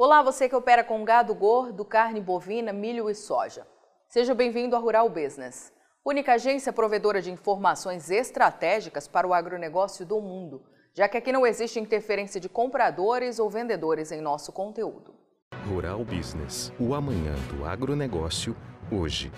Olá, você que opera com gado gordo, carne bovina, milho e soja. Seja bem-vindo à Rural Business, única agência provedora de informações estratégicas para o agronegócio do mundo, já que aqui não existe interferência de compradores ou vendedores em nosso conteúdo. Rural Business, o amanhã do agronegócio, hoje.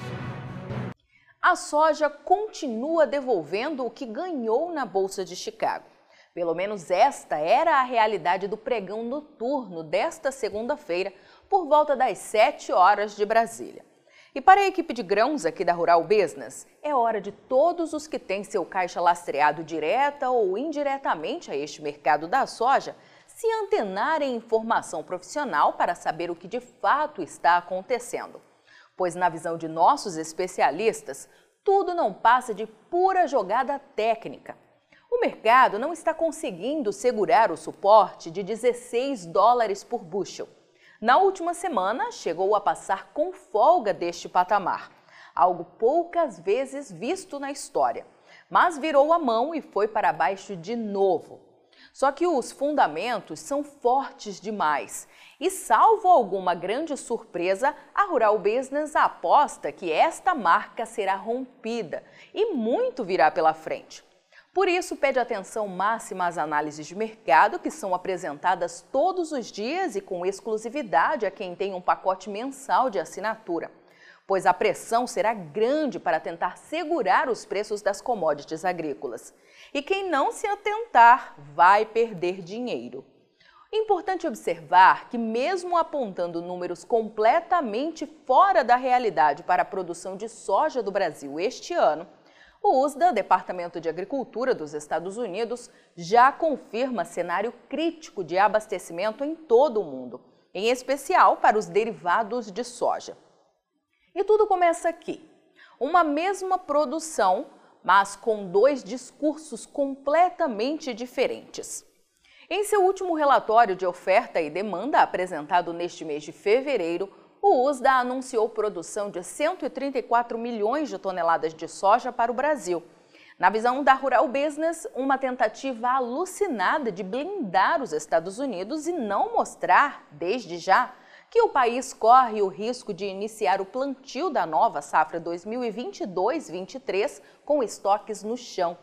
A soja continua devolvendo o que ganhou na Bolsa de Chicago. Pelo menos esta era a realidade do pregão noturno desta segunda-feira, por volta das 7 horas de Brasília. E para a equipe de grãos aqui da Rural Business, é hora de todos os que têm seu caixa lastreado direta ou indiretamente a este mercado da soja se antenarem em informação profissional para saber o que de fato está acontecendo. Pois, na visão de nossos especialistas, tudo não passa de pura jogada técnica. O mercado não está conseguindo segurar o suporte de 16 dólares por bushel. Na última semana, chegou a passar com folga deste patamar, algo poucas vezes visto na história, mas virou a mão e foi para baixo de novo. Só que os fundamentos são fortes demais e, salvo alguma grande surpresa, a Rural Business aposta que esta marca será rompida e muito virá pela frente. Por isso, pede atenção máxima às análises de mercado que são apresentadas todos os dias e com exclusividade a quem tem um pacote mensal de assinatura, pois a pressão será grande para tentar segurar os preços das commodities agrícolas. E quem não se atentar vai perder dinheiro. Importante observar que, mesmo apontando números completamente fora da realidade para a produção de soja do Brasil este ano, o USDA, Departamento de Agricultura dos Estados Unidos, já confirma cenário crítico de abastecimento em todo o mundo, em especial para os derivados de soja. E tudo começa aqui. Uma mesma produção, mas com dois discursos completamente diferentes. Em seu último relatório de oferta e demanda apresentado neste mês de fevereiro, o USDA anunciou produção de 134 milhões de toneladas de soja para o Brasil. Na visão da Rural Business, uma tentativa alucinada de blindar os Estados Unidos e não mostrar, desde já, que o país corre o risco de iniciar o plantio da nova safra 2022-23 com estoques no chão.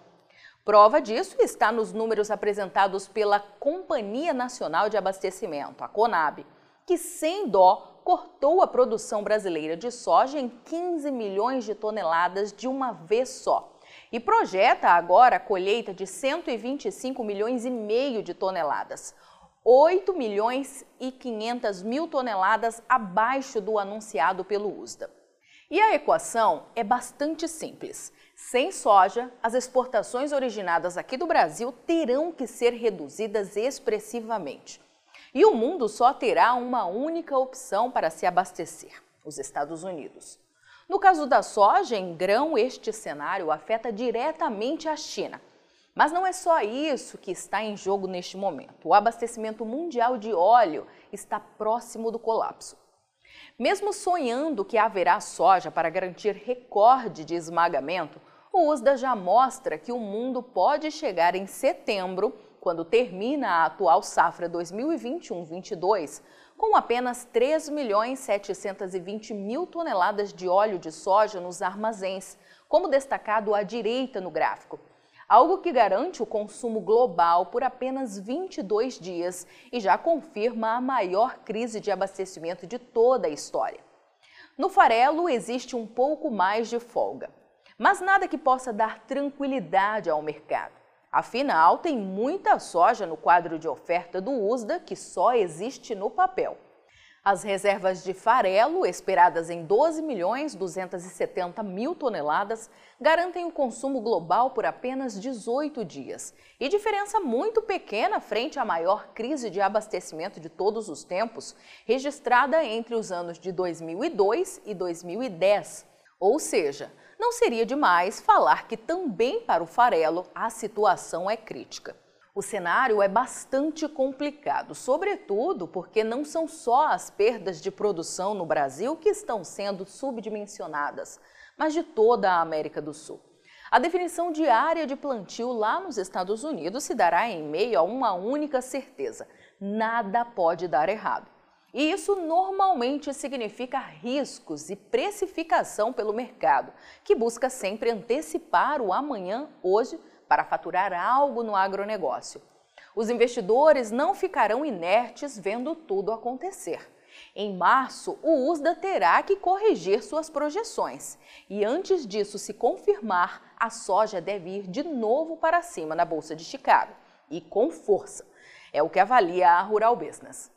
Prova disso está nos números apresentados pela Companhia Nacional de Abastecimento, a CONAB, que sem dó cortou a produção brasileira de soja em 15 milhões de toneladas de uma vez só e projeta agora a colheita de 125 milhões e meio de toneladas, 8 milhões e 500 mil toneladas abaixo do anunciado pelo USDA. E a equação é bastante simples. Sem soja, as exportações originadas aqui do Brasil terão que ser reduzidas expressivamente. E o mundo só terá uma única opção para se abastecer: os Estados Unidos. No caso da soja em grão, este cenário afeta diretamente a China. Mas não é só isso que está em jogo neste momento. O abastecimento mundial de óleo está próximo do colapso. Mesmo sonhando que haverá soja para garantir recorde de esmagamento, o USDA já mostra que o mundo pode chegar em setembro quando termina a atual safra 2021-22, com apenas 3 milhões 720 mil toneladas de óleo de soja nos armazéns, como destacado à direita no gráfico. Algo que garante o consumo global por apenas 22 dias e já confirma a maior crise de abastecimento de toda a história. No farelo existe um pouco mais de folga, mas nada que possa dar tranquilidade ao mercado. Afinal, tem muita soja no quadro de oferta do USDA que só existe no papel. As reservas de farelo, esperadas em 12 milhões 270 mil toneladas, garantem o consumo global por apenas 18 dias. E diferença muito pequena frente à maior crise de abastecimento de todos os tempos, registrada entre os anos de 2002 e 2010. Ou seja, não seria demais falar que também para o farelo a situação é crítica. O cenário é bastante complicado, sobretudo porque não são só as perdas de produção no Brasil que estão sendo subdimensionadas, mas de toda a América do Sul. A definição de área de plantio lá nos Estados Unidos se dará em meio a uma única certeza: nada pode dar errado. E isso normalmente significa riscos e precificação pelo mercado, que busca sempre antecipar o amanhã hoje para faturar algo no agronegócio. Os investidores não ficarão inertes vendo tudo acontecer. Em março, o USDA terá que corrigir suas projeções. E antes disso se confirmar, a soja deve ir de novo para cima na Bolsa de Chicago. E com força. É o que avalia a Rural Business.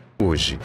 hoje.